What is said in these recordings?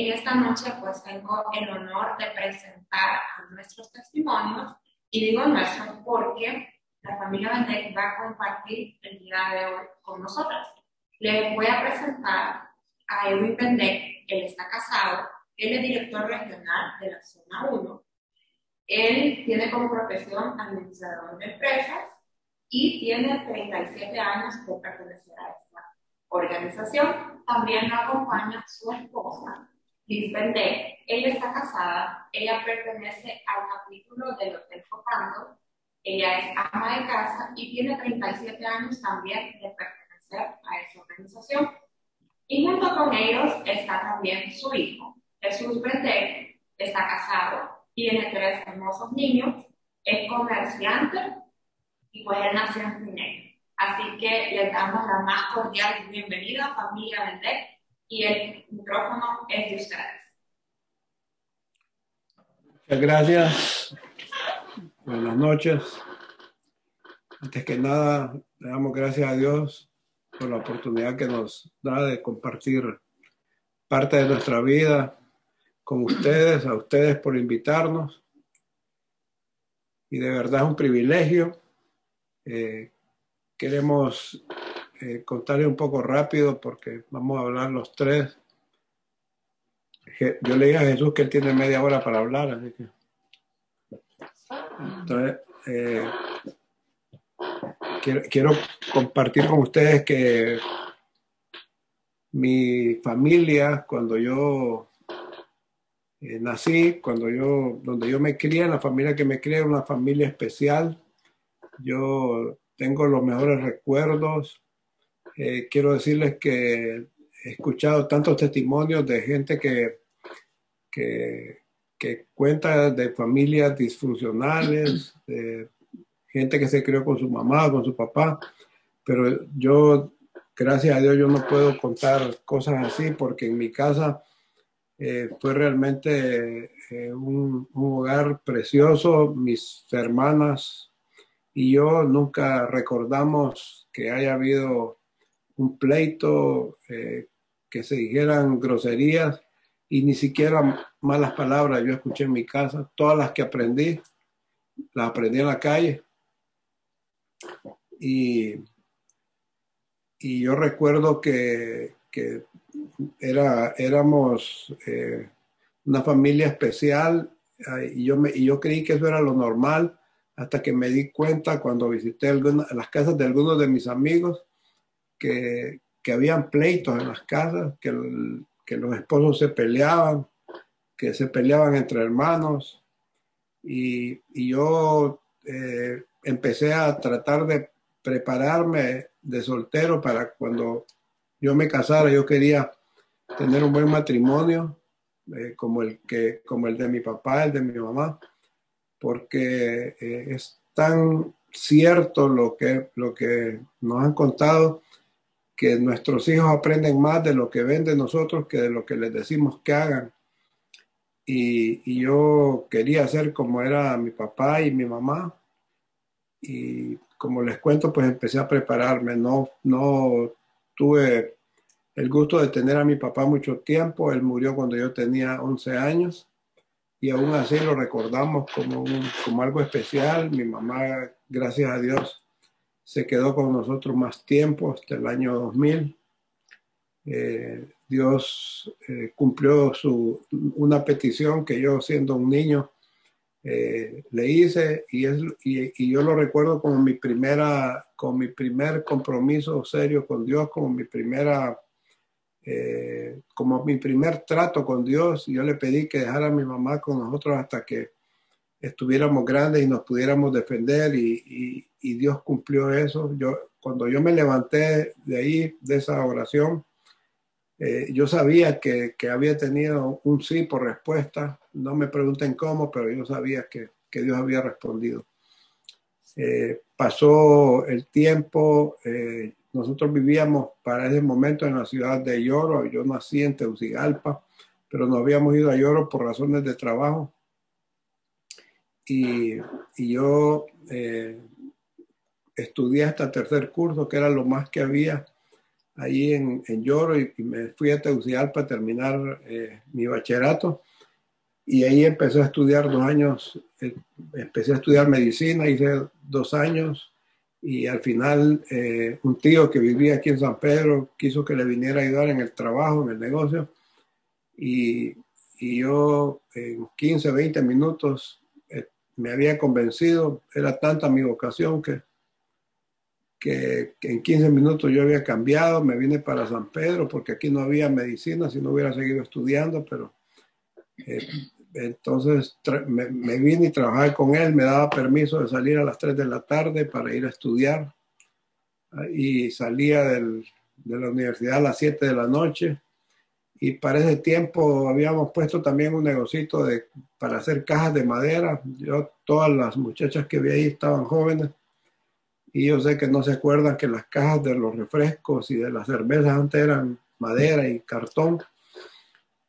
En esta noche pues tengo el honor de presentar a nuestros testimonios y digo nuestros porque la familia Vendek va a compartir el día de hoy con nosotras. Les voy a presentar a Edwin Vendek, él está casado, él es director regional de la zona 1, él tiene como profesión administrador de empresas y tiene 37 años de pertenecer a esta organización. También lo acompaña su esposa, Vendek. Ella está casada, ella pertenece al capítulo del Hotel Focando ella es ama de casa y tiene 37 años también de pertenecer a esa organización. Y junto con ellos está también su hijo, Jesús Bendé, está casado, tiene tres hermosos niños, es comerciante y pues él nació en Pineda. Así que le damos la más cordial bienvenida, familia Bendé, y el micrófono es de ustedes. Muchas gracias. Buenas noches. Antes que nada, le damos gracias a Dios por la oportunidad que nos da de compartir parte de nuestra vida con ustedes, a ustedes por invitarnos. Y de verdad es un privilegio. Eh, queremos eh, contarle un poco rápido porque vamos a hablar los tres. Yo le dije a Jesús que él tiene media hora para hablar, así que entonces, eh, quiero, compartir con ustedes que mi familia, cuando yo eh, nací, cuando yo, donde yo me crié, la familia que me crié una familia especial. Yo tengo los mejores recuerdos. Eh, quiero decirles que he escuchado tantos testimonios de gente que, que que cuenta de familias disfuncionales, de gente que se crió con su mamá, con su papá, pero yo, gracias a Dios, yo no puedo contar cosas así porque en mi casa eh, fue realmente eh, un, hogar precioso, mis hermanas y yo nunca recordamos que haya habido un pleito, eh, que se dijeran groserías y ni siquiera malas palabras yo escuché en mi casa. Todas las que aprendí, las aprendí en la calle. Y, y yo recuerdo que, que era, éramos eh, una familia especial y yo, me, y yo creí que eso era lo normal hasta que me di cuenta cuando visité las casas de algunos de mis amigos que, que habían pleitos en las casas, que el, que los esposos se peleaban, que se peleaban entre hermanos. Y, yo eh, empecé a tratar de prepararme de soltero para cuando yo me casara, yo quería tener un buen matrimonio, eh, como, el que, como el de mi papá, el de mi mamá, porque eh, es tan cierto lo que, lo que nos han contado que nuestros hijos aprenden más de lo que ven de nosotros que de lo que les decimos que hagan. Y, yo quería ser como era mi papá y mi mamá. Y como les cuento, pues empecé a prepararme. No, no tuve el gusto de tener a mi papá mucho tiempo. Él murió cuando yo tenía 11 años y aún así lo recordamos como, como algo especial. Mi mamá, gracias a Dios, se quedó con nosotros más tiempo, hasta el año 2000. Eh, Dios eh, cumplió su, una petición que yo siendo un niño eh, le hice y, es, y, yo lo recuerdo como mi, primera, como mi primer compromiso serio con Dios, como mi primera, como mi primer trato con Dios. Yo le pedí que dejara a mi mamá con nosotros hasta que estuviéramos grandes y nos pudiéramos defender y, Dios cumplió eso. Yo, cuando yo me levanté de ahí, de esa oración, eh, yo sabía que, había tenido un sí por respuesta. No me pregunten cómo, pero yo sabía que, Dios había respondido. Eh, pasó el tiempo, eh, nosotros vivíamos para ese momento en la ciudad de Lloro, yo nací en Teucigalpa, pero nos habíamos ido a Lloro por razones de trabajo y, yo eh, estudié hasta tercer curso, que era lo más que había ahí en, en Lloro y, y, me fui a Tegucigalpa para terminar eh, mi bachillerato. Y ahí empecé a estudiar dos años, eh, empecé a estudiar medicina, hice dos años y al final eh, un tío que vivía aquí en San Pedro quiso que le viniera a ayudar en el trabajo, en el negocio. Y, y yo en 15, 20 minutos me había convencido, era tanta mi vocación que, que, en 15 minutos yo había cambiado, me vine para San Pedro porque aquí no había medicina, si no hubiera seguido estudiando, pero eh, entonces me, vine y trabajé con él, me daba permiso de salir a las 3 de la tarde para ir a estudiar y salía del, de la universidad a las 7 de la noche y para ese tiempo habíamos puesto también un negocito de, para hacer cajas de madera. Yo, todas las muchachas que vi ahí estaban jóvenes y yo sé que no se acuerdan que las cajas de los refrescos y de las cervezas antes eran madera y cartón.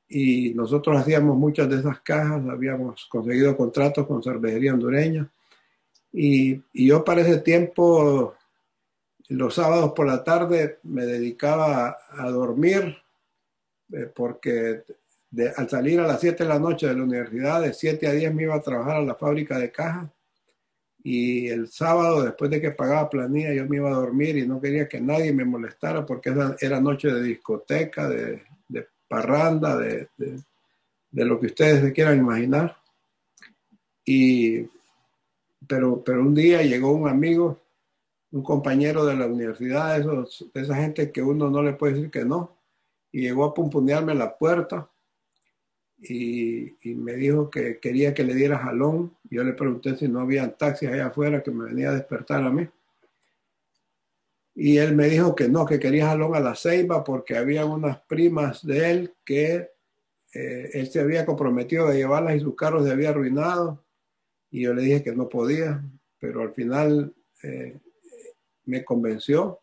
Y nosotros hacíamos muchas de esas cajas, habíamos conseguido contratos con cervecería hondureña. Y, y yo para ese tiempo los sábados por la tarde me dedicaba a, a dormir porque de, al salir a las 7 de la noche de la universidad, de 7 a 10 me iba a trabajar a la fábrica de cajas y el sábado, después de que pagaba planilla, yo me iba a dormir y no quería que nadie me molestara porque era, noche de discoteca, de, parranda, de, de, lo que ustedes se quieran imaginar. Y, pero, pero un día llegó un amigo, un compañero de la universidad, esos, esa gente que uno no le puede decir que no, y llegó a pumpunearme la puerta y, me dijo que quería que le diera jalón. Yo le pregunté si no había taxis allá afuera que me venía a despertar a mí. Y él me dijo que no, que quería jalón a la ceiba porque había unas primas de él que eh, él se había comprometido a llevarlas y sus carros se había arruinado. Y yo le dije que no podía, pero al final eh, me convenció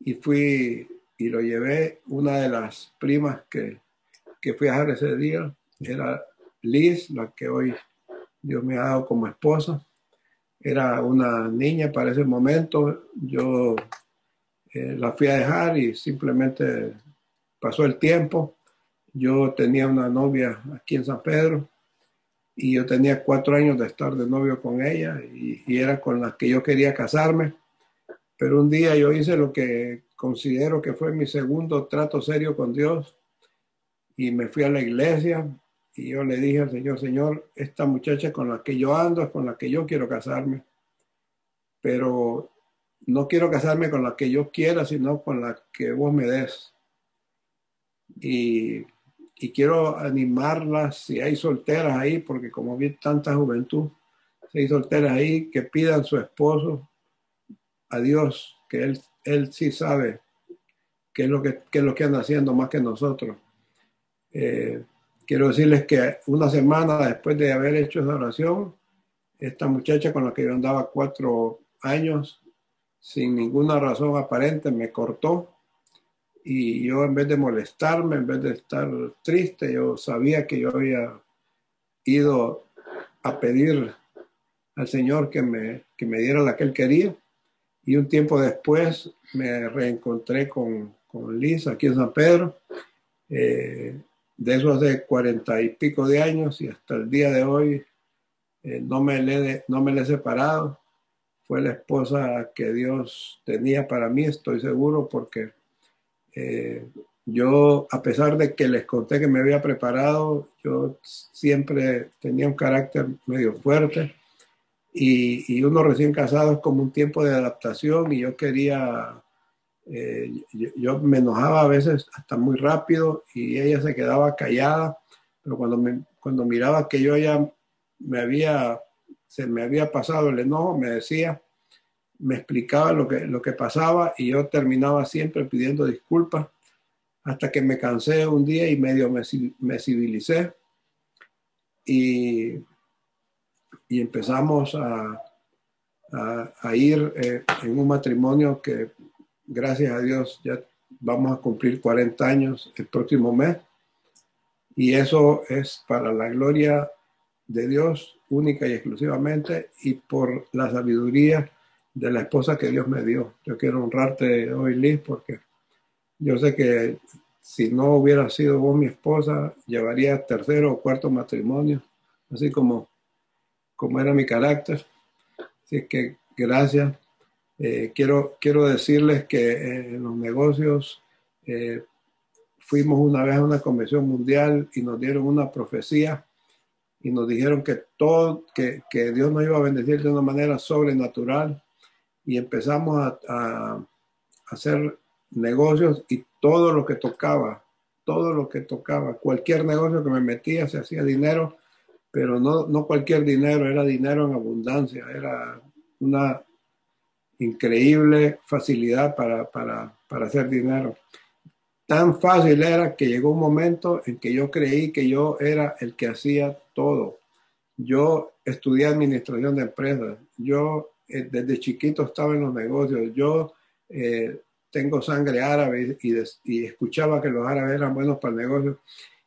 y fui y lo llevé. Una de las primas que, que fui a dejar ese día era Liz, la que hoy Dios me ha dado como esposa. Era una niña para ese momento. Yo eh, la fui a dejar y simplemente pasó el tiempo. Yo tenía una novia aquí en San Pedro y yo tenía cuatro años de estar de novio con ella y, y era con la que yo quería casarme. Pero un día yo hice lo que considero que fue mi segundo trato serio con Dios y me fui a la iglesia y yo le dije al Señor, Señor, esta muchacha con la que yo ando es con la que yo quiero casarme, pero no quiero casarme con la que yo quiera, sino con la que vos me des. Y, y quiero animarlas, si hay solteras ahí, porque como vi tanta juventud, si hay solteras ahí, que pidan su esposo a Dios, que Él él sí sabe qué es lo que, qué es lo que anda haciendo más que nosotros. Eh, quiero decirles que una semana después de haber hecho esa oración, esta muchacha con la que yo andaba cuatro años, sin ninguna razón aparente, me cortó. Y yo en vez de molestarme, en vez de estar triste, yo sabía que yo había ido a pedir al Señor que me, que me diera la que Él quería. Y un tiempo después me reencontré con, con Liz aquí en San Pedro. Eh, de eso hace cuarenta y pico de años y hasta el día de hoy eh, no, me le, no me he separado. Fue la esposa que Dios tenía para mí, estoy seguro, porque eh, yo, a pesar de que les conté que me había preparado, yo siempre tenía un carácter medio fuerte y, y, uno recién casado es como un tiempo de adaptación y yo quería, eh, yo, yo, me enojaba a veces hasta muy rápido y ella se quedaba callada, pero cuando, me, cuando miraba que yo ya me había, se me había pasado el enojo, me decía, me explicaba lo que, lo que pasaba y yo terminaba siempre pidiendo disculpas hasta que me cansé un día y medio me, me civilicé y y empezamos a, a, a ir eh, en un matrimonio que, gracias a Dios, ya vamos a cumplir 40 años el próximo mes. Y eso es para la gloria de Dios única y exclusivamente y por la sabiduría de la esposa que Dios me dio. Yo quiero honrarte hoy, Liz, porque Yo sé que si no hubiera sido vos mi esposa, llevaría tercero o cuarto matrimonio, así como, como era mi carácter. Así que gracias. Eh, quiero, quiero decirles que en los negocios eh, fuimos una vez a una convención mundial y nos dieron una profecía y nos dijeron que todo, que, que Dios nos iba a bendecir de una manera sobrenatural y empezamos a, a hacer negocios y todo lo que tocaba, todo lo que tocaba, cualquier negocio que me metía se hacía dinero, pero no, no cualquier dinero, era dinero en abundancia, era una increíble facilidad para, para, para hacer dinero. Tan fácil era que llegó un momento en que yo creí que yo era el que hacía todo. Yo estudié administración de empresas, yo eh, desde chiquito estaba en los negocios, yo eh, tengo sangre árabe y, escuchaba que los árabes eran buenos para el negocio.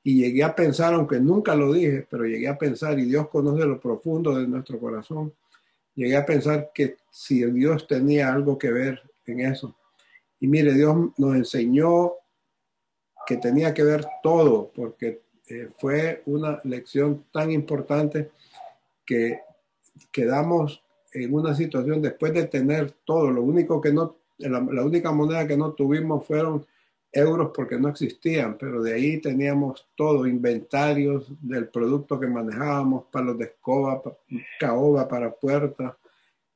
Y llegué a pensar, aunque nunca lo dije, pero llegué a pensar, y Dios conoce lo profundo de nuestro corazón, llegué a pensar que si Dios tenía algo que ver en eso. Y mire, Dios nos enseñó que tenía que ver todo, porque eh, fue una lección tan importante que quedamos en una situación después de tener todo, lo único que no la, única moneda que no tuvimos fueron euros porque no existían, pero de ahí teníamos todo, inventarios del producto que manejábamos, palos de escoba, caoba para puertas,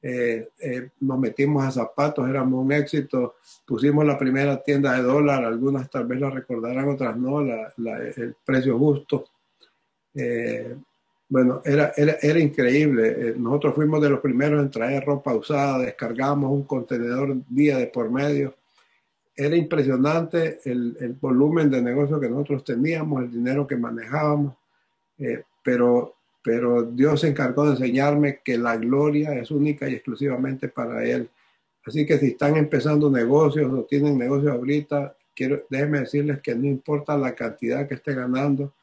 eh, eh, nos metimos a zapatos, éramos un éxito, pusimos la primera tienda de dólar, algunas tal vez la recordarán, otras no, el precio justo. Eh, bueno, era, era, era increíble. Nosotros fuimos de los primeros en traer ropa usada, descargamos un contenedor día de por medio. Era impresionante el, el volumen de negocio que nosotros teníamos, el dinero que manejábamos, eh, pero, pero Dios se encargó de enseñarme que la gloria es única y exclusivamente para Él. Así que si están empezando negocios o tienen negocios ahorita, quiero, déjenme decirles que no importa la cantidad que esté ganando,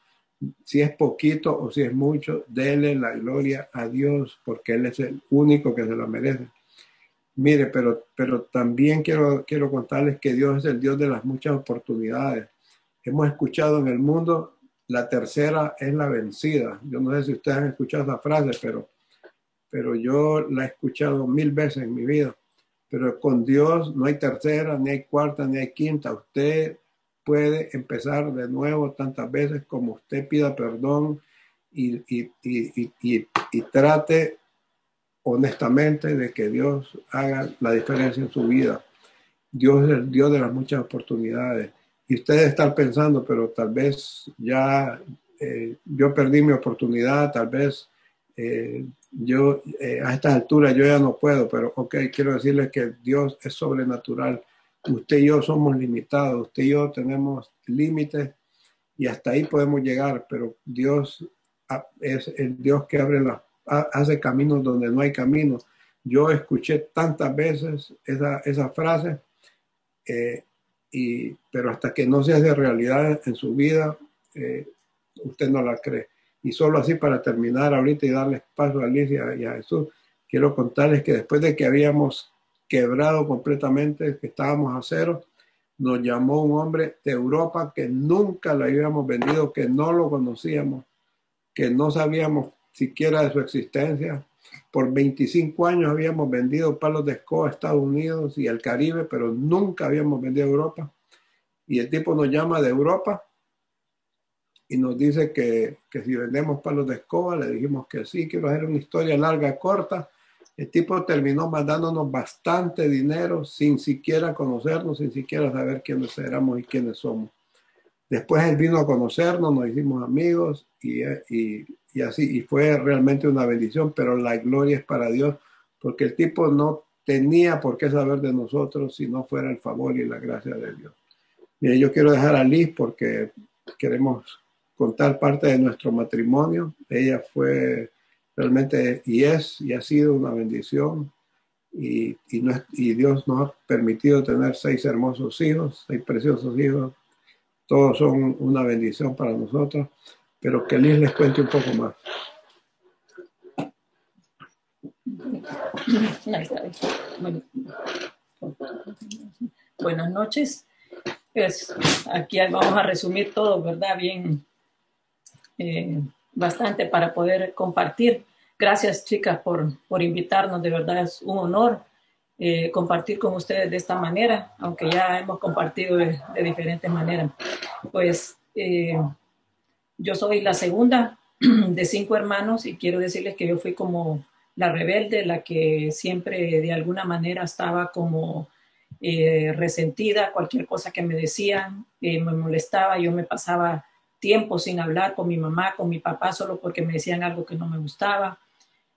si es poquito o si es mucho, dele la gloria a Dios porque Él es el único que se lo merece. Mire, pero, pero también quiero, quiero contarles que Dios es el Dios de las muchas oportunidades. Hemos escuchado en el mundo, la tercera es la vencida. Yo no sé si ustedes han escuchado esa frase, pero, pero yo la he escuchado mil veces en mi vida. Pero con Dios no hay tercera, ni hay cuarta, ni hay quinta. Usted puede empezar de nuevo tantas veces como usted pida perdón y, y, y, y, trate honestamente de que Dios haga la diferencia en su vida. Dios es el Dios de las muchas oportunidades. Y ustedes están pensando, pero tal vez ya eh, yo perdí mi oportunidad, tal vez eh, yo eh, a esta altura yo ya no puedo, pero ok, quiero decirles que Dios es sobrenatural Usted y yo somos limitados, usted y yo tenemos límites y hasta ahí podemos llegar, pero Dios ah, es el Dios que abre las, hace caminos donde no hay caminos. Yo escuché tantas veces esa, esa frase, eh, y, pero hasta que no se hace realidad en su vida, eh, usted no la cree. Y solo así para terminar ahorita y darles paso a Alicia y a Jesús, quiero contarles que después de que habíamos quebrado completamente, que estábamos a cero, nos llamó un hombre de Europa que nunca lo habíamos vendido, que no lo conocíamos, que no sabíamos siquiera de su existencia. Por 25 años habíamos vendido palos de escoba a Estados Unidos y el Caribe, pero nunca habíamos vendido a Europa. Y el tipo nos llama de Europa y nos dice que, que si vendemos palos de escoba, le dijimos que sí, quiero hacer una historia larga, corta el tipo terminó mandándonos bastante dinero sin siquiera conocernos, sin siquiera saber quiénes éramos y quiénes somos. Después él vino a conocernos, nos hicimos amigos y, y, así, y fue realmente una bendición, pero la gloria es para Dios, porque el tipo no tenía por qué saber de nosotros si no fuera el favor y la gracia de Dios. Mire, yo quiero dejar a Liz porque queremos contar parte de nuestro matrimonio. Ella fue realmente y es y ha sido una bendición y, y, Dios nos ha permitido tener seis hermosos hijos, seis preciosos hijos. Todos son una bendición para nosotros, pero que Liz les cuente un poco más. Buenas noches. Pues aquí vamos a resumir todo, ¿verdad? Bien, eh, bastante para poder compartir. Gracias, chicas, por, por invitarnos. De verdad es un honor eh, compartir con ustedes de esta manera, aunque ya hemos compartido de, diferentes maneras. Pues eh, yo soy la segunda de cinco hermanos y quiero decirles que yo fui como la rebelde, la que siempre de alguna manera estaba como eh, resentida, cualquier cosa que me decían me molestaba, yo me pasaba tiempo sin hablar con mi mamá, con mi papá, solo porque me decían algo que no me gustaba.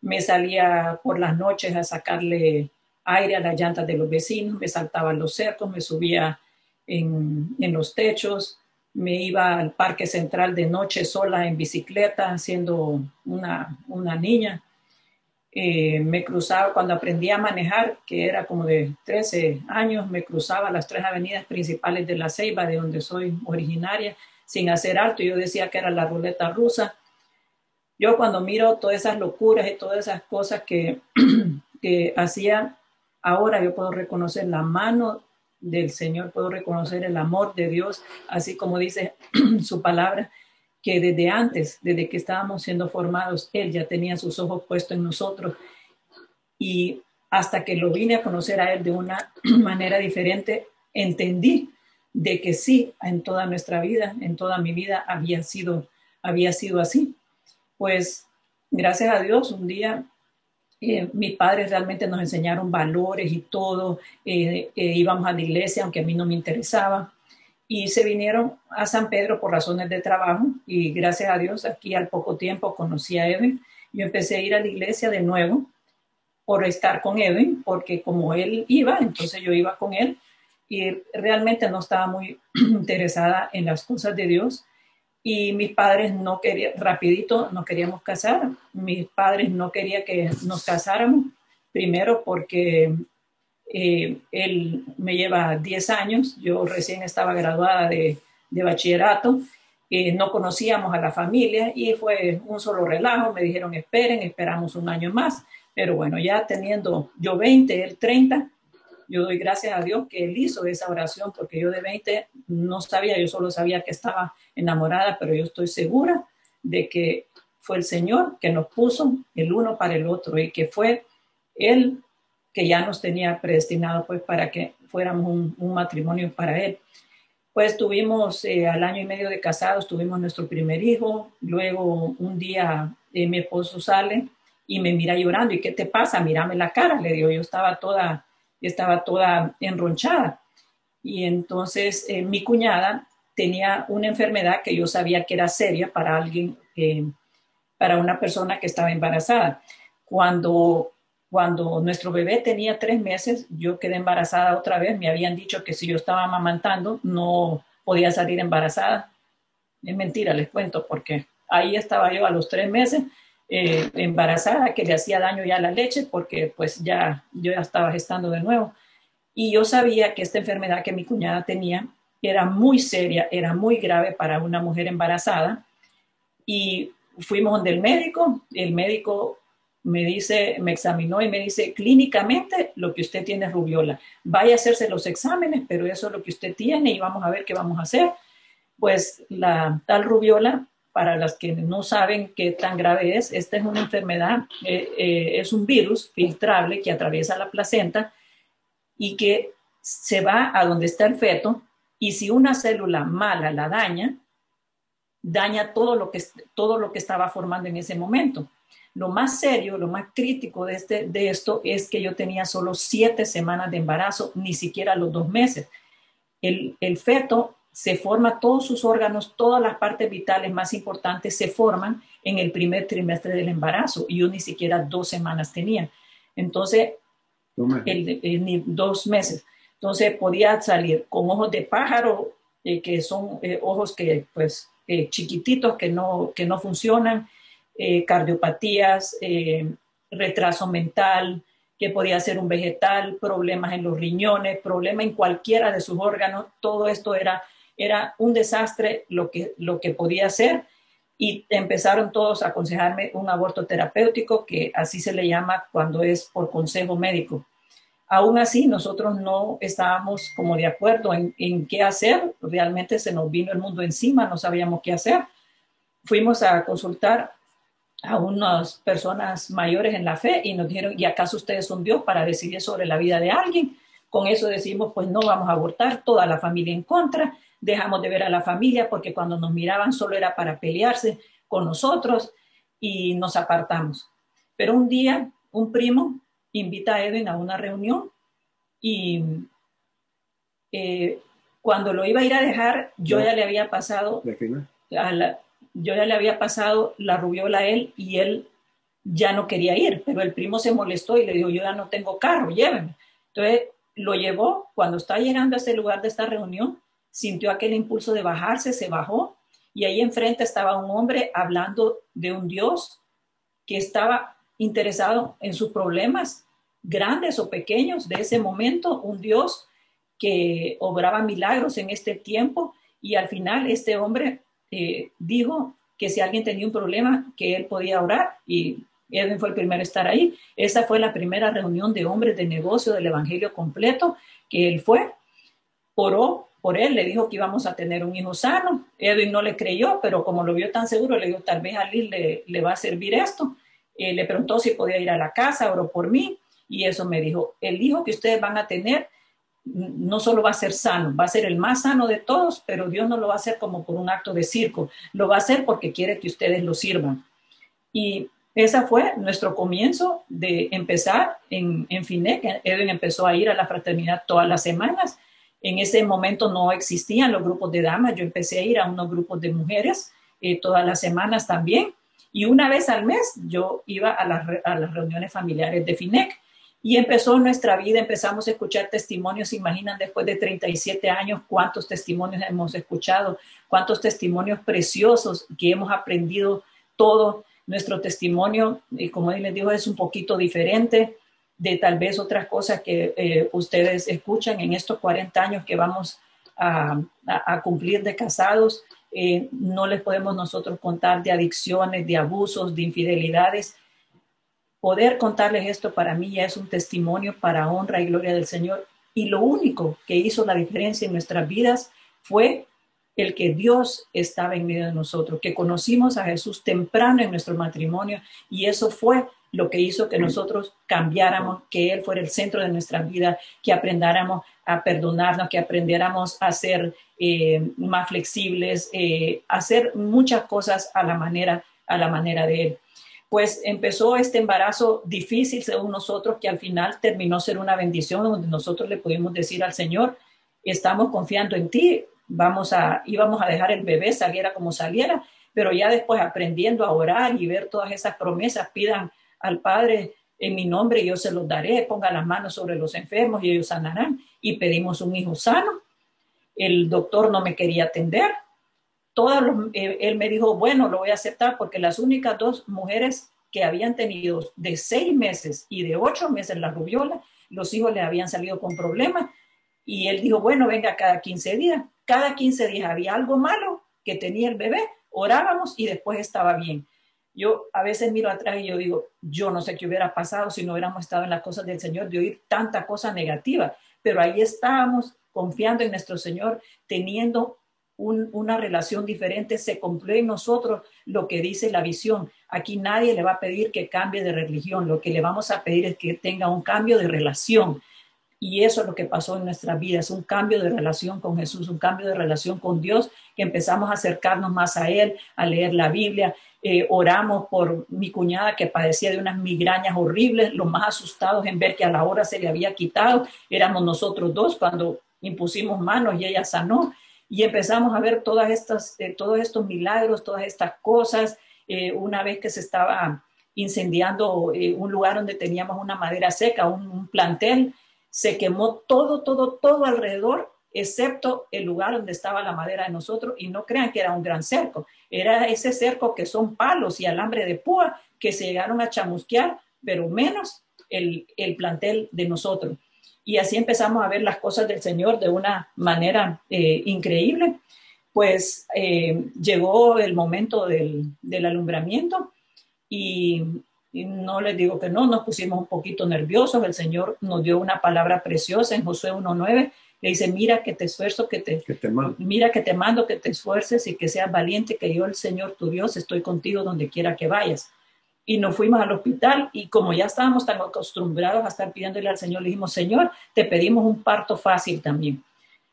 Me salía por las noches a sacarle aire a las llantas de los vecinos, me saltaba los cercos, me subía en, en los techos, me iba al parque central de noche sola en bicicleta, siendo una, una niña. Eh, me cruzaba cuando aprendí a manejar, que era como de 13 años, me cruzaba las tres avenidas principales de la Ceiba, de donde soy originaria, sin hacer alto. Yo decía que era la ruleta rusa. Yo cuando miro todas esas locuras y todas esas cosas que, que hacía, ahora yo puedo reconocer la mano del Señor, puedo reconocer el amor de Dios, así como dice su palabra, que desde antes, desde que estábamos siendo formados, Él ya tenía sus ojos puestos en nosotros. Y hasta que lo vine a conocer a Él de una manera diferente, entendí de que sí, en toda nuestra vida, en toda mi vida había sido, había sido así. Pues gracias a Dios, un día eh, mis padres realmente nos enseñaron valores y todo, eh, eh, íbamos a la iglesia, aunque a mí no me interesaba, y se vinieron a San Pedro por razones de trabajo, y gracias a Dios, aquí al poco tiempo conocí a Eben, yo empecé a ir a la iglesia de nuevo por estar con Eben, porque como él iba, entonces yo iba con él, y realmente no estaba muy interesada en las cosas de Dios. Y mis padres no querían, rapidito nos queríamos casar. Mis padres no querían que nos casáramos, primero porque eh, él me lleva 10 años, yo recién estaba graduada de, de bachillerato, eh, no conocíamos a la familia y fue un solo relajo, me dijeron esperen, esperamos un año más, pero bueno, ya teniendo yo 20, él 30, yo doy gracias a Dios que Él hizo esa oración, porque yo de 20 no sabía, yo solo sabía que estaba enamorada, pero yo estoy segura de que fue el Señor que nos puso el uno para el otro y que fue Él que ya nos tenía predestinado pues para que fuéramos un, matrimonio para Él. Pues tuvimos eh, al año y medio de casados, tuvimos nuestro primer hijo, luego un día eh, mi esposo sale y me mira llorando, ¿y qué te pasa? Mírame la cara, le digo, yo estaba toda estaba toda enronchada. Y entonces eh, mi cuñada tenía una enfermedad que yo sabía que era seria para alguien, eh, para una persona que estaba embarazada. Cuando, cuando nuestro bebé tenía tres meses, yo quedé embarazada otra vez. Me habían dicho que si yo estaba amamantando no podía salir embarazada. Es mentira, les cuento, porque ahí estaba yo a los tres meses eh, embarazada que le hacía daño ya la leche porque pues ya yo ya estaba gestando de nuevo. Y yo sabía que esta enfermedad que mi cuñada tenía era muy seria, era muy grave para una mujer embarazada. Y fuimos donde el médico, el médico me dice, me examinó y me dice, clínicamente lo que usted tiene es rubiola. Vaya a hacerse los exámenes, pero eso es lo que usted tiene y vamos a ver qué vamos a hacer. Pues la tal rubiola para las que no saben qué tan grave es, esta es una enfermedad, eh, eh, es un virus filtrable que atraviesa la placenta y que se va a donde está el feto y si una célula mala la daña, daña todo lo que, todo lo que estaba formando en ese momento. Lo más serio, lo más crítico de, este, de esto es que yo tenía solo siete semanas de embarazo, ni siquiera los dos meses. El, el feto se forma todos sus órganos, todas las partes vitales más importantes se forman en el primer trimestre del embarazo y yo ni siquiera dos semanas tenía. Entonces, el, dos meses. Entonces podía salir con ojos de pájaro, eh, que son eh, ojos que, pues, eh, chiquititos, que no, que no funcionan, cardiopatías, retraso mental, que podía ser un vegetal, problemas en los riñones, problemas en cualquiera de sus órganos. Todo esto era era un desastre lo que, lo que podía ser y empezaron todos a aconsejarme un aborto terapéutico, que así se le llama cuando es por consejo médico. Aún así, nosotros no estábamos como de acuerdo en, en, qué hacer. Realmente se nos vino el mundo encima, no sabíamos qué hacer. Fuimos a consultar a unas personas mayores en la fe y nos dijeron, ¿y acaso ustedes son Dios para decidir sobre la vida de alguien? Con eso decimos, pues no vamos a abortar, toda la familia en contra, dejamos de ver a la familia porque cuando nos miraban solo era para pelearse con nosotros y nos apartamos. Pero un día un primo invita a Edwin a una reunión y eh, cuando lo iba a ir a dejar, yo ya, le había pasado a la, yo ya le había pasado la rubiola a él y él ya no quería ir, pero el primo se molestó y le dijo, yo ya no tengo carro, lléveme. Entonces lo llevó, cuando está llegando a ese lugar de esta reunión, sintió aquel impulso de bajarse, se bajó y ahí enfrente estaba un hombre hablando de un Dios que estaba interesado en sus problemas, grandes o pequeños de ese momento, un Dios que obraba milagros en este tiempo y al final este hombre eh, dijo que si alguien tenía un problema, que él podía orar y Edwin fue el primero a estar ahí. Esa fue la primera reunión de hombres de negocio del Evangelio completo que él fue. Oró por él, le dijo que íbamos a tener un hijo sano. Edwin no le creyó, pero como lo vio tan seguro, le dijo, tal vez a Liz le, le va a servir esto. Eh, le preguntó si podía ir a la casa, oró por mí y eso me dijo, el hijo que ustedes van a tener no solo va a ser sano, va a ser el más sano de todos, pero Dios no lo va a hacer como por un acto de circo, lo va a hacer porque quiere que ustedes lo sirvan. Y esa fue nuestro comienzo de empezar en, en FINEC. Edwin empezó a ir a la fraternidad todas las semanas. En ese momento no existían los grupos de damas, yo empecé a ir a unos grupos de mujeres eh, todas las semanas también. Y una vez al mes yo iba a las, reuniones familiares de FINEC. Y empezó nuestra vida, empezamos a escuchar testimonios, imaginan después de 37 años cuántos testimonios hemos escuchado, cuántos testimonios preciosos que hemos aprendido todo. Nuestro testimonio, y como les digo, es un poquito diferente de tal vez otras cosas que eh, ustedes escuchan en estos 40 años que vamos a, a, cumplir de casados. Eh, no les podemos nosotros contar de adicciones, de abusos, de infidelidades Poder contarles esto para mí ya es un testimonio para honra y gloria del Señor. Y lo único que hizo la diferencia en nuestras vidas fue el que Dios estaba en medio de nosotros, que conocimos a Jesús temprano en nuestro matrimonio y eso fue lo que hizo que nosotros cambiáramos, que Él fuera el centro de nuestra vida, que aprendáramos a perdonarnos, que aprendiéramos a ser eh, más flexibles, eh, hacer muchas cosas a la manera, a la manera de Él. Pues empezó este embarazo difícil según nosotros, que al final terminó ser una bendición, donde nosotros le pudimos decir al Señor, estamos confiando en ti, vamos a, íbamos a dejar el bebé, saliera como saliera, pero ya después aprendiendo a orar y ver todas esas promesas, pidan al Padre en mi nombre, yo se los daré, pongan las manos sobre los enfermos y ellos sanarán, y pedimos un hijo sano. El doctor no me quería atender, todos eh, él me dijo, bueno, lo voy a aceptar porque las únicas dos mujeres que habían tenido de seis meses y de ocho meses la rubiola, los hijos le habían salido con problemas. Y él dijo, bueno, venga cada 15 días. Cada 15 días había algo malo que tenía el bebé, orábamos y después estaba bien. Yo a veces miro atrás y yo digo, yo no sé qué hubiera pasado si no hubiéramos estado en las cosas del Señor, de oír tanta cosa negativa, pero ahí estábamos confiando en nuestro Señor, teniendo una relación diferente, se cumplió en nosotros lo que dice la visión. Aquí nadie le va a pedir que cambie de religión, lo que le vamos a pedir es que tenga un cambio de relación. Y eso es lo que pasó en nuestra vida, es un cambio de relación con Jesús, un cambio de relación con Dios, que empezamos a acercarnos más a Él, a leer la Biblia. Eh, oramos por mi cuñada que padecía de unas migrañas horribles, los más asustados en ver que a la hora se le había quitado, éramos nosotros dos cuando impusimos manos y ella sanó y empezamos a ver todas estas, eh, todos estos milagros, todas estas cosas. Eh, una vez que se estaba incendiando un lugar donde teníamos una madera seca, un, plantel, se quemó todo, todo, todo alrededor, excepto el lugar donde estaba la madera de nosotros. Y no crean que era un gran cerco, era ese cerco que son palos y alambre de púa que se llegaron a chamusquear, pero menos el, el plantel de nosotros. Y así empezamos a ver las cosas del Señor de una manera eh, increíble. Pues eh, llegó el momento del, alumbramiento y y no les digo que no, nos pusimos un poquito nerviosos, el Señor nos dio una palabra preciosa en Josué 1.9, le dice, mira que te esfuerzo, que te, que te mando. mira que te mando, que te esfuerces y que seas valiente, que yo el Señor tu Dios estoy contigo donde quiera que vayas. Y nos fuimos al hospital y como ya estábamos tan acostumbrados a estar pidiéndole al Señor, le dijimos, Señor, te pedimos un parto fácil también.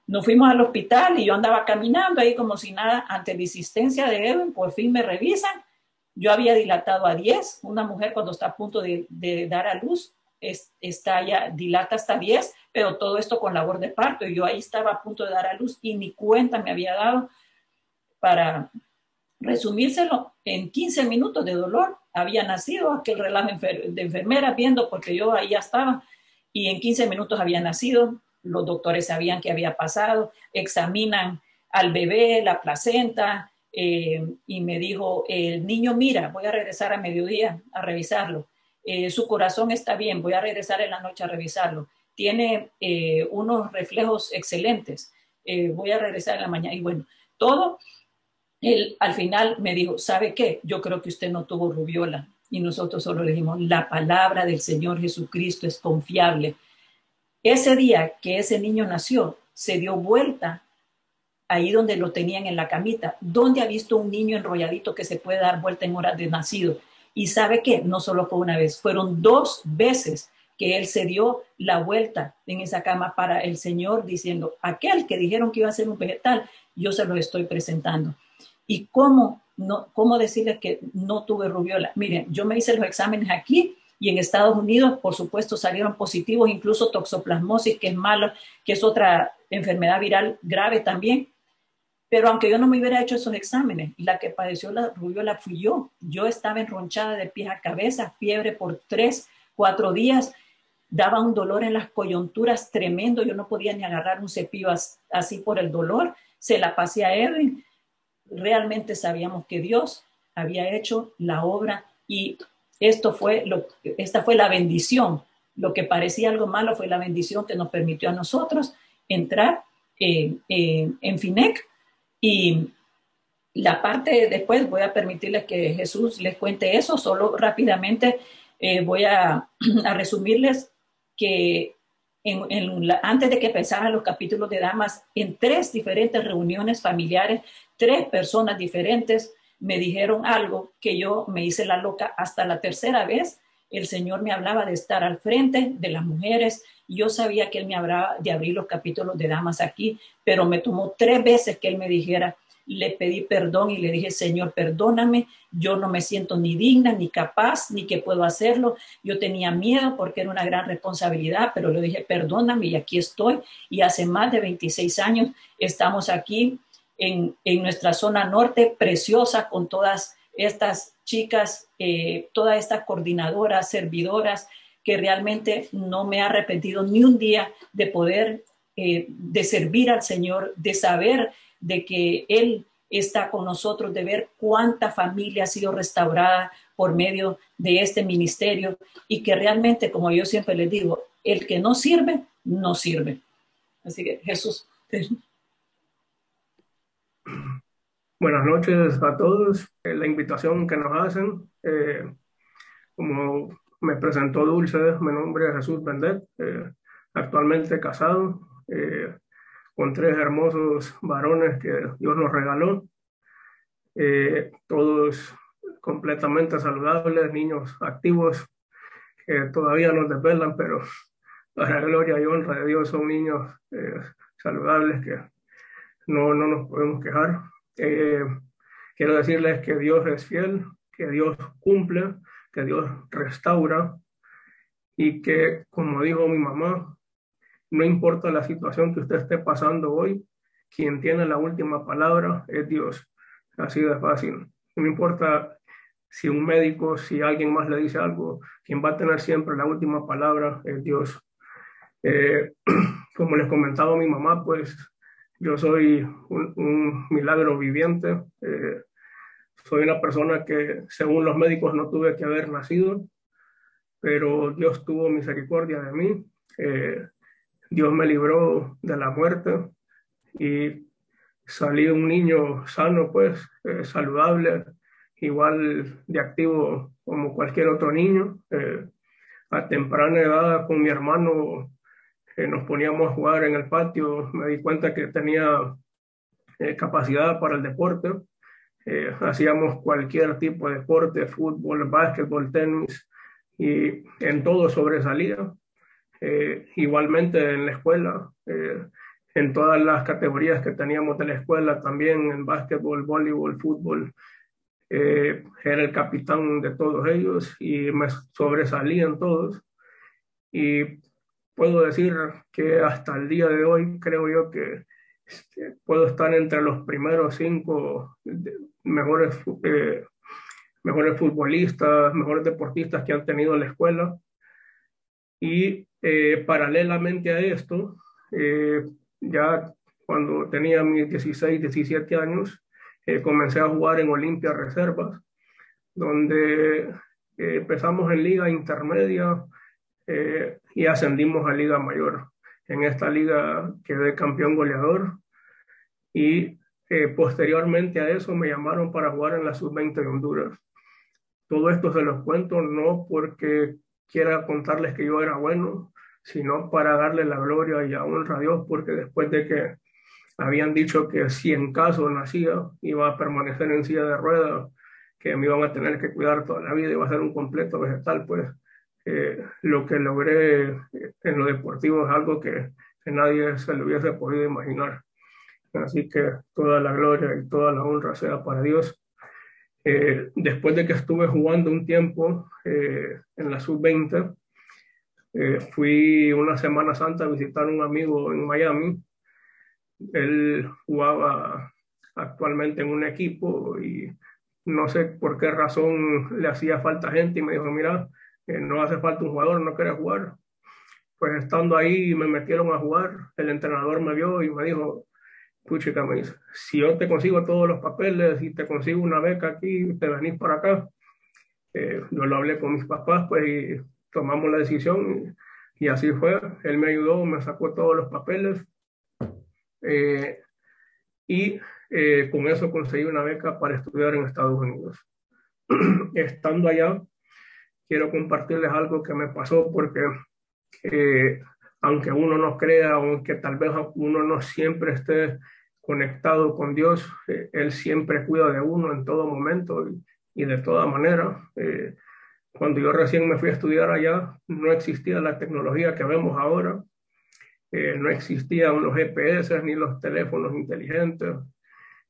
Nos fuimos al hospital y yo andaba caminando ahí como si nada, ante la insistencia de Edwin, por fin me revisan yo había dilatado a 10, una mujer cuando está a punto de, dar a luz, está ya, dilata hasta 10, pero todo esto con labor de parto. Yo ahí estaba a punto de dar a luz y ni cuenta me había dado para resumírselo. En 15 minutos de dolor había nacido aquel relajo de enfermera viendo porque yo ahí ya estaba y en 15 minutos había nacido. Los doctores sabían qué había pasado, examinan al bebé, la placenta, eh, y me dijo, el niño mira, voy a regresar a mediodía a revisarlo. Eh, su corazón está bien, voy a regresar en la noche a revisarlo. Tiene eh, unos reflejos excelentes, voy a regresar en la mañana. Y bueno, todo, él al final me dijo, ¿sabe qué? Yo creo que usted no tuvo rubiola. Y nosotros solo le dijimos, la palabra del Señor Jesucristo es confiable. Ese día que ese niño nació, se dio vuelta ahí donde lo tenían en la camita. ¿Dónde ha visto un niño enrolladito que se puede dar vuelta en horas de nacido? Y sabe que no solo fue una vez, fueron dos veces que él se dio la vuelta en esa cama para el Señor diciendo, aquel que dijeron que iba a ser un vegetal, yo se lo estoy presentando. ¿Y cómo, no, cómo decirle que no tuve rubiola? Miren, yo me hice los exámenes aquí y en Estados Unidos, por supuesto, salieron positivos, incluso toxoplasmosis, que es malo, que es otra enfermedad viral grave también. Pero aunque yo no me hubiera hecho esos exámenes, la que padeció la rubiola fui yo. Yo estaba enronchada de pies a cabeza, fiebre por tres, cuatro días, daba un dolor en las coyunturas tremendo, yo no podía ni agarrar un cepillo así por el dolor, se la pasé a Edwin. Realmente sabíamos que Dios había hecho la obra y esto fue lo, esta fue la bendición. Lo que parecía algo malo fue la bendición que nos permitió a nosotros entrar eh, eh, en FINEC y la parte después voy a permitirles que Jesús les cuente eso, solo rápidamente eh, voy a, resumirles que antes de que empezaran los capítulos de damas, en tres diferentes reuniones familiares, tres personas diferentes me dijeron algo que yo me hice la loca hasta la tercera vez. El Señor me hablaba de estar al frente de las mujeres, yo sabía que él me hablaba de abrir los capítulos de damas aquí, pero me tomó tres veces que él me dijera, le pedí perdón y le dije, Señor, perdóname, yo no me siento ni digna, ni capaz, ni que puedo hacerlo. Yo tenía miedo porque era una gran responsabilidad, pero le dije, perdóname y aquí estoy. Y hace más de 26 años estamos aquí en, nuestra zona norte, preciosa, con todas estas chicas, eh, todas estas coordinadoras, servidoras, que realmente no me ha arrepentido ni un día de poder, eh, de servir al Señor, de saber de que Él está con nosotros, de ver cuánta familia ha sido restaurada por medio de este ministerio y que realmente, como yo siempre les digo, el que no sirve, no sirve. Así que Jesús. Buenas noches a todos. Eh, la invitación que nos hacen, eh, como me presentó Dulce, mi nombre es Jesús Bendet, eh, actualmente casado, eh, con tres hermosos varones que Dios nos regaló, todos completamente saludables, niños activos que todavía nos desvelan, pero para gloria y honra de Dios son niños saludables que no, no nos podemos quejar. Quiero decirles que Dios es fiel, que Dios cumple que Dios restaura y que, como dijo mi mamá, no importa la situación que usted esté pasando hoy, quien tiene la última palabra es Dios. Así de fácil. No importa si un médico, si alguien más le dice algo, quien va a tener siempre la última palabra es Dios. Eh, como les comentaba mi mamá, pues yo soy un, milagro viviente. Eh, soy una persona que, según los médicos, no tuve que haber nacido, pero Dios tuvo misericordia de mí. Eh, Dios me libró de la muerte y salí un niño sano, pues, eh, saludable igual de activo como cualquier otro niño. A temprana edad con mi hermano eh, nos poníamos a jugar en el patio, me di cuenta que tenía eh, capacidad para el deporte. hacíamos cualquier tipo de deporte, fútbol, básquetbol, tenis, y en todo sobresalía. igualmente en la escuela, en todas las categorías que teníamos de la escuela, también en básquetbol, voleibol, fútbol, eh, era el capitán de todos ellos y me sobresalían todos. Y puedo decir que hasta el día de hoy creo yo que este, puedo estar entre los primeros cinco mejores, eh, mejores futbolistas, mejores deportistas que han tenido la escuela. Y eh, paralelamente a esto, ya cuando tenía mis 16, 17 años, eh, comencé a jugar en Olimpia Reservas, donde eh, empezamos en liga intermedia eh, y ascendimos a liga mayor. En esta liga quedé campeón goleador y posteriormente a eso me llamaron para jugar en la sub-20 de Honduras. Todo esto se los cuento no porque quiera contarles que yo era bueno, sino para darle la gloria y la honra a Dios, porque después de que habían dicho que si en caso nacía iba a permanecer en silla de ruedas, que me iban a tener que cuidar toda la vida, iba a ser un completo vegetal, pues eh, lo que logré en lo deportivo es algo que, nadie se le hubiese podido imaginar. Así que toda la gloria y toda la honra sea para Dios. Eh, después de que estuve jugando un tiempo eh, en la sub-20, fui una Semana Santa a visitar a un amigo en Miami él jugaba actualmente en un equipo y no sé por qué razón le hacía falta gente y me dijo, mira, no hace falta un jugador, no quiere jugar. Pues estando ahí me metieron a jugar, el entrenador me vio y me dijo, puchica, me dice, si yo te consigo todos los papeles y te consigo una beca aquí, te venís para acá. Eh, yo lo hablé con mis papás, pues tomamos la decisión y así fue. Él me ayudó, me sacó todos los papeles eh, y eh, con eso conseguí una beca para estudiar en Estados Unidos. Estando allá, quiero compartirles algo que me pasó porque eh, aunque uno no crea, aunque tal vez uno no siempre esté conectado con Dios, Él siempre cuida de uno en todo momento y, y de toda manera. cuando yo recién me fui a estudiar allá, no existía la tecnología que vemos ahora no existían los GPS ni los teléfonos inteligentes.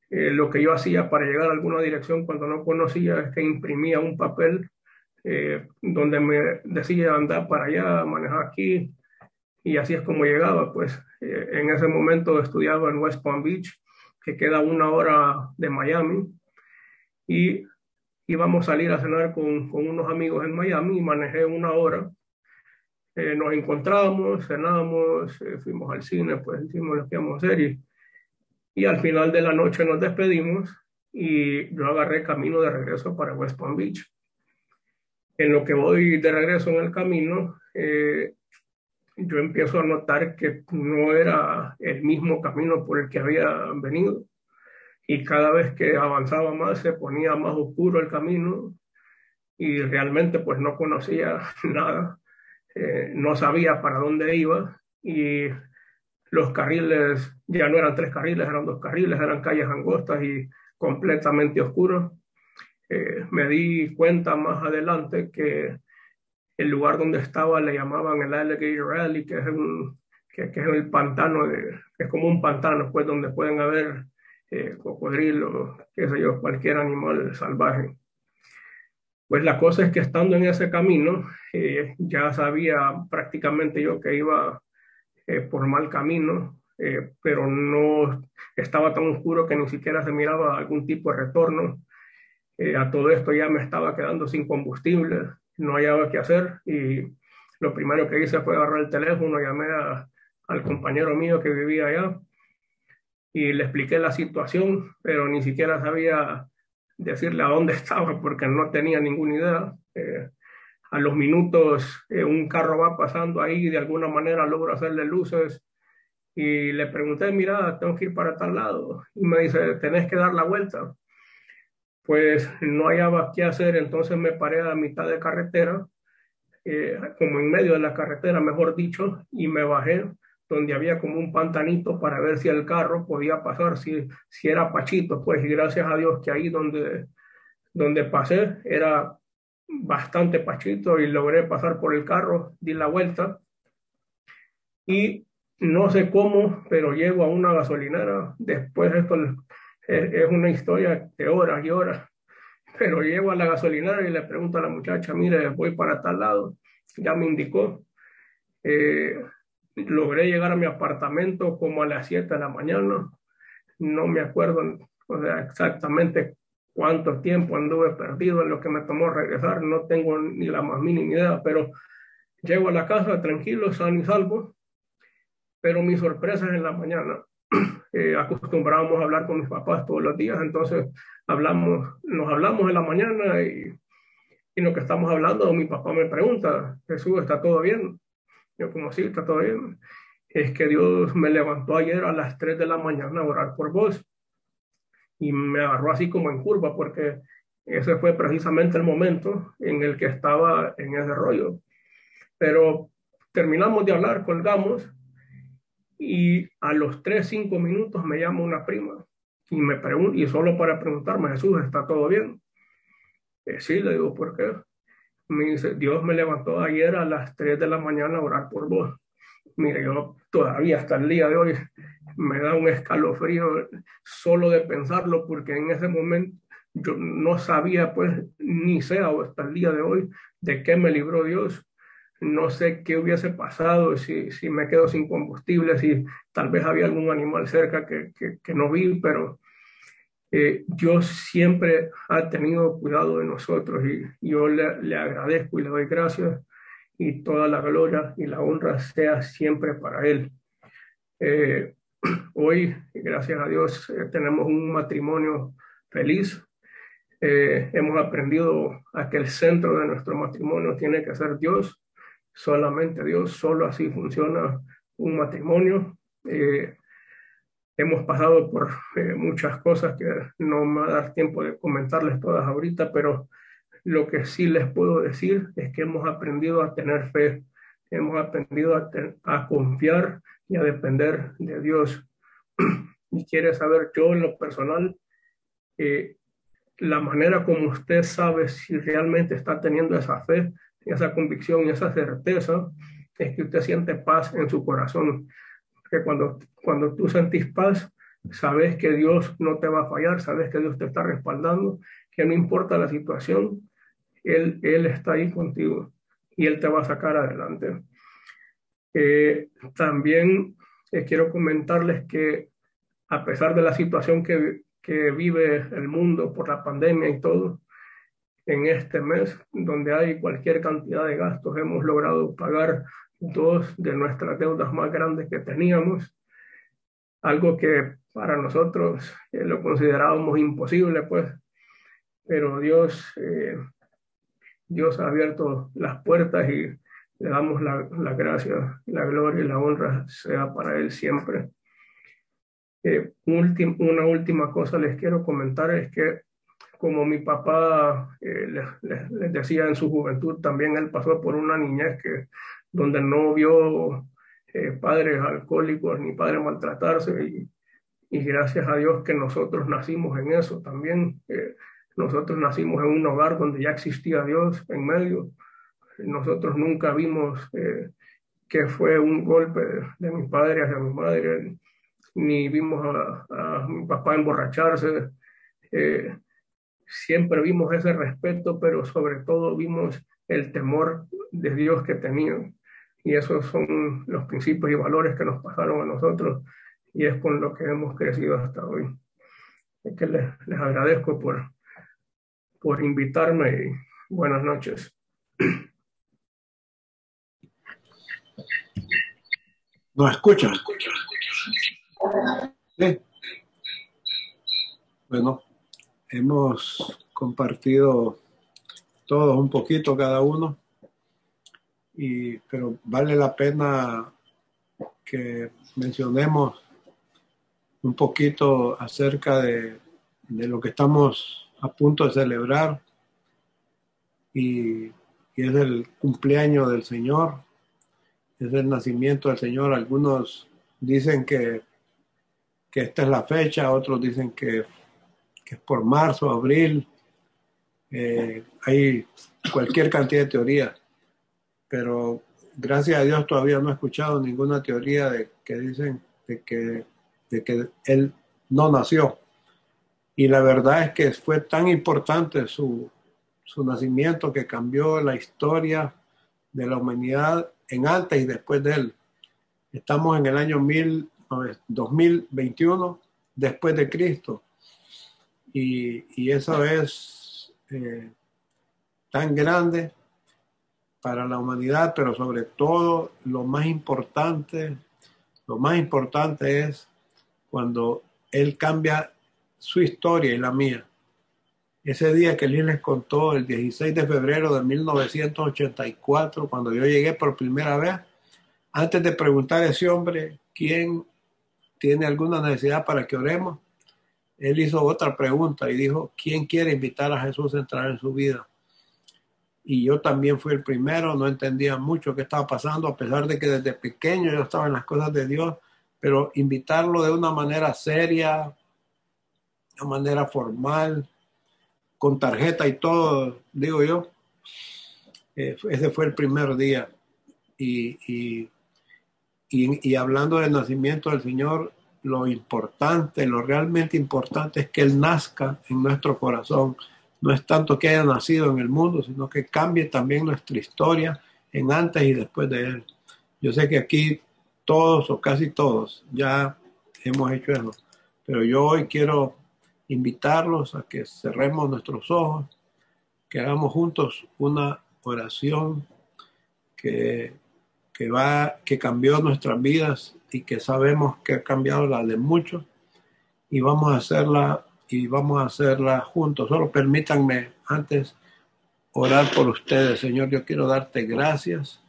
Eh, lo que yo hacía para llegar a alguna dirección cuando no conocía es que imprimía un papel eh, donde me decía andar para allá, manejar aquí, y así es como llegaba. Pues eh, en ese momento estudiaba en West Palm Beach, que queda una hora de Miami, y íbamos a salir a cenar con, unos amigos en Miami y manejé una hora eh, nos encontramos, cenamos, fuimos al cine, pues hicimos lo que íbamos a hacer y, al final de la noche nos despedimos y yo agarré camino de regreso para West Palm Beach. En lo que voy de regreso en el camino, eh, yo empiezo a notar que no era el mismo camino por el que había venido y cada vez que avanzaba más se ponía más oscuro el camino y realmente pues no conocía nada eh, no sabía para dónde iba y los carriles ya no eran tres carriles, eran dos carriles, eran calles angostas y completamente oscuros. Me di cuenta más adelante que el lugar donde estaba le llamaban el Alligator Alley, que es, un, que, es el pantano, de, es como un pantano, pues donde pueden haber eh, cocodrilos, qué sé yo, cualquier animal salvaje. Pues la cosa es que estando en ese camino, eh, ya sabía prácticamente yo que iba eh, por mal camino, eh, pero no estaba tan oscuro que ni siquiera se miraba algún tipo de retorno. A todo esto ya me estaba quedando sin combustible, no hallaba qué hacer y lo primero que hice fue agarrar el teléfono, llamé al compañero mío que vivía allá y le expliqué la situación, pero ni siquiera sabía decirle a dónde estaba porque no tenía ninguna idea. Eh, a los minutos eh, un carro va pasando ahí y de alguna manera logro hacerle luces y le pregunté, mira, tengo que ir para tal lado. Y me dice, tenés que dar la vuelta. Pues no hallaba qué hacer, entonces me paré a mitad de carretera, eh, como en medio de la carretera, mejor dicho, y me bajé donde había como un pantanito para ver si el carro podía pasar, si, si era Pachito, pues y gracias a Dios que ahí donde, donde pasé era bastante Pachito y logré pasar por el carro, di la vuelta. Y no sé cómo, pero llego a una gasolinera, después esto es, una historia de horas y horas, pero llego a la gasolinera y le pregunto a la muchacha, mire, voy para tal lado, ya me indicó. Eh, logré llegar a mi apartamento como a las 7 de la mañana. No me acuerdo o sea, exactamente cuánto tiempo anduve perdido en lo que me tomó regresar. No tengo ni la más mínima idea, pero llego a la casa tranquilo, sano y salvo. Pero mi sorpresa es en la mañana. Eh, acostumbrábamos a hablar con mis papás todos los días, entonces hablamos, nos hablamos en la mañana y, y lo que estamos hablando, mi papá me pregunta, Jesús, ¿está todo bien? Yo como sí, está todo bien. Es que Dios me levantó ayer a las 3 de la mañana a orar por vos. Y me agarró así como en curva porque ese fue precisamente el momento en el que estaba en ese rollo. Pero terminamos de hablar, colgamos y a los 3, 5 minutos me llama una prima y me pregunta, y solo para preguntarme, Jesús, ¿está todo bien? Eh, sí, le digo, ¿por qué? me dice, Dios me levantó ayer a las 3 de la mañana a orar por vos. Mire, yo todavía hasta el día de hoy me da un escalofrío solo de pensarlo, porque en ese momento yo no sabía, pues, ni sé hasta el día de hoy de qué me libró Dios. No sé qué hubiese pasado si, si me quedo sin combustible, si tal vez había algún animal cerca que, que, no vi, pero eh, Dios siempre ha tenido cuidado de nosotros y yo le, agradezco y le doy gracias y toda la gloria y la honra sea siempre para Él. Eh, hoy, gracias a Dios, eh, tenemos un matrimonio feliz. hemos aprendido a que el centro de nuestro matrimonio tiene que ser Dios, solamente Dios, solo así funciona un matrimonio. Hemos pasado por eh, muchas cosas que no me va a dar tiempo de comentarles todas ahorita, pero lo que sí les puedo decir es que hemos aprendido a tener fe, hemos aprendido a, a confiar y a depender de Dios. y quiere saber yo en lo personal, eh, la manera como usted sabe si realmente está teniendo esa fe, esa convicción y esa certeza, es que usted siente paz en su corazón que cuando, cuando tú sentís paz, sabes que Dios no te va a fallar, sabes que Dios te está respaldando, que no importa la situación, Él, él está ahí contigo y Él te va a sacar adelante. Eh, también eh, quiero comentarles que a pesar de la situación que, que vive el mundo por la pandemia y todo, en este mes, donde hay cualquier cantidad de gastos, hemos logrado pagar dos de nuestras deudas más grandes que teníamos, algo que para nosotros eh, lo considerábamos imposible, pues, pero Dios, eh, Dios ha abierto las puertas y le damos la, la, gracia, la gloria y la honra sea para Él siempre. Eh, una última cosa les quiero comentar es que como mi papá les, les, decía en su juventud, también él pasó por una niñez que donde no vio eh, padres alcohólicos ni padres maltratarse y, y, gracias a Dios que nosotros nacimos en eso también. Eh, nosotros nacimos en un hogar donde ya existía Dios en medio. Nosotros nunca vimos eh, que fue un golpe de, mi padre hacia mi madre, ni vimos a, a mi papá emborracharse. Siempre vimos ese respeto, pero sobre todo vimos el temor de Dios que tenían. Y esos son los principios y valores que nos pasaron a nosotros y es con lo que hemos crecido hasta hoy. Es que les, les agradezco por, por invitarme y buenas noches. ¿Nos escuchan? Sí. Bueno, hemos compartido todos un poquito cada uno y, pero vale la pena que mencionemos un poquito acerca de, de lo que estamos a punto de celebrar y, es el cumpleaños del Señor, es el nacimiento del Señor. Algunos dicen que, que esta es la fecha, otros dicen que, que es por marzo, abril. Eh, hay cualquier cantidad de teorías, pero gracias a Dios todavía no he escuchado ninguna teoría de que dicen de que, de que él no nació. Y la verdad es que fue tan importante su, su nacimiento que cambió la historia de la humanidad en antes y después de él. Estamos en el año mil, 2021 después de Cristo. Y, eso es eh, tan grande para la humanidad, pero sobre todo lo más importante, lo más importante es cuando Él cambia su historia y la mía. Ese día que Liz les contó, el 16 de febrero de 1984, cuando yo llegué por primera vez, antes de preguntar a ese hombre quién tiene alguna necesidad para que oremos, él hizo otra pregunta y dijo, ¿quién quiere invitar a Jesús a entrar en su vida? Y yo también fui el primero, no entendía mucho qué estaba pasando, a pesar de que desde pequeño yo estaba en las cosas de Dios, pero invitarlo de una manera seria, de una manera formal, con tarjeta y todo, digo yo. Eh, ese fue el primer día. Y, y, y, y, hablando del nacimiento del Señor, lo importante, lo realmente importante es que Él nazca en nuestro corazón. No es tanto que haya nacido en el mundo, sino que cambie también nuestra historia en antes y después de Él. Yo sé que aquí todos o casi todos ya hemos hecho eso, pero yo hoy quiero invitarlos a que cerremos nuestros ojos, que hagamos juntos una oración que, que, va, que cambió nuestras vidas y que sabemos que ha cambiado la de muchos y vamos a hacerla y vamos a hacerla juntos. Solo permítanme antes orar por ustedes. Señor, yo quiero darte gracias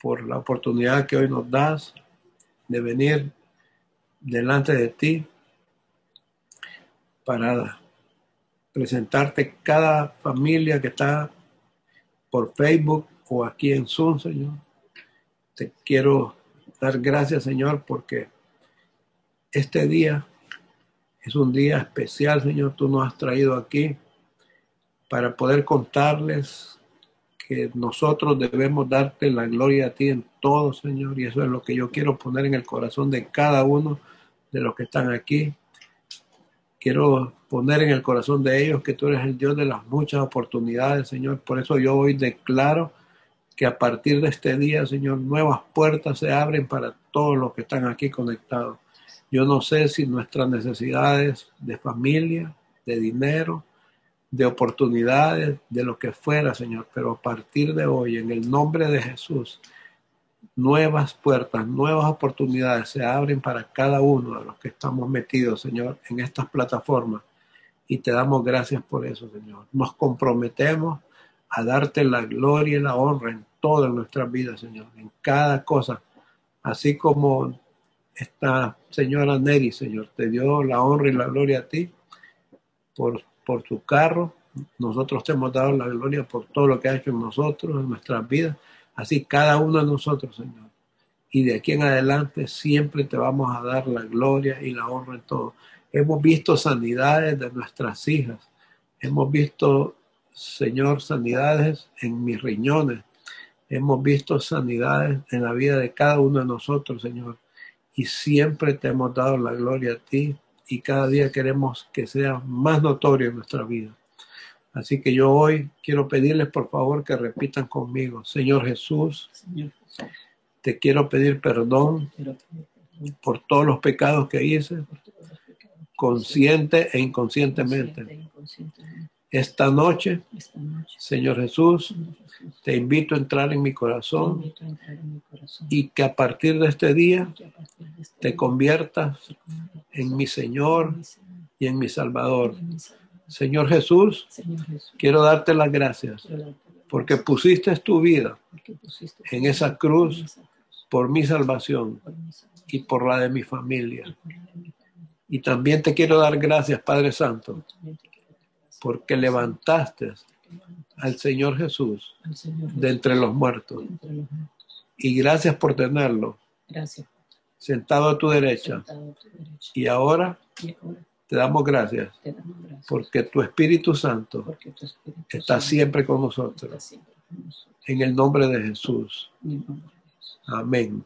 por la oportunidad que hoy nos das de venir delante de ti para presentarte cada familia que está por Facebook o aquí en Zoom, Señor. Te quiero dar gracias, Señor, porque este día es un día especial, Señor. Tú nos has traído aquí para poder contarles que nosotros debemos darte la gloria a ti en todo, Señor. Y eso es lo que yo quiero poner en el corazón de cada uno de los que están aquí quiero poner en el corazón de ellos que tú eres el Dios de las muchas oportunidades, Señor. Por eso yo hoy declaro que a partir de este día, Señor, nuevas puertas se abren para todos los que están aquí conectados. Yo no sé si nuestras necesidades de familia, de dinero, de oportunidades, de lo que fuera, Señor, pero a partir de hoy, en el nombre de Jesús, nuevas puertas, nuevas oportunidades se abren para cada uno de los que estamos metidos, Señor, en estas plataformas. Y te damos gracias por eso, Señor. Nos comprometemos a darte la gloria y la honra en todas nuestras vidas, Señor, en cada cosa. Así como esta señora Neri, Señor, te dio la honra y la gloria a ti por, por tu carro. Nosotros te hemos dado la gloria por todo lo que ha hecho en nosotros, en nuestras vidas. Así cada uno de nosotros, Señor. Y de aquí en adelante siempre te vamos a dar la gloria y la honra en todo. Hemos visto sanidades de nuestras hijas. Hemos visto, Señor, sanidades en mis riñones. Hemos visto sanidades en la vida de cada uno de nosotros, Señor. Y siempre te hemos dado la gloria a ti y cada día queremos que sea más notorio en nuestra vida. Así que yo hoy quiero pedirles por favor que repitan conmigo, Señor Jesús, te quiero pedir perdón por todos los pecados que hice, consciente e inconscientemente. Esta noche, Señor Jesús, te invito a entrar en mi corazón y que a partir de este día te conviertas en mi Señor y en mi Salvador. Señor Jesús, quiero darte las gracias porque pusiste tu vida en esa cruz por mi salvación y por la de mi familia. Y también te quiero dar gracias, Padre Santo, porque levantaste al Señor Jesús de entre los muertos. Y gracias por tenerlo sentado a tu derecha. Y ahora te damos gracias porque tu Espíritu Santo está siempre con nosotros. En el nombre de Jesús. Amén.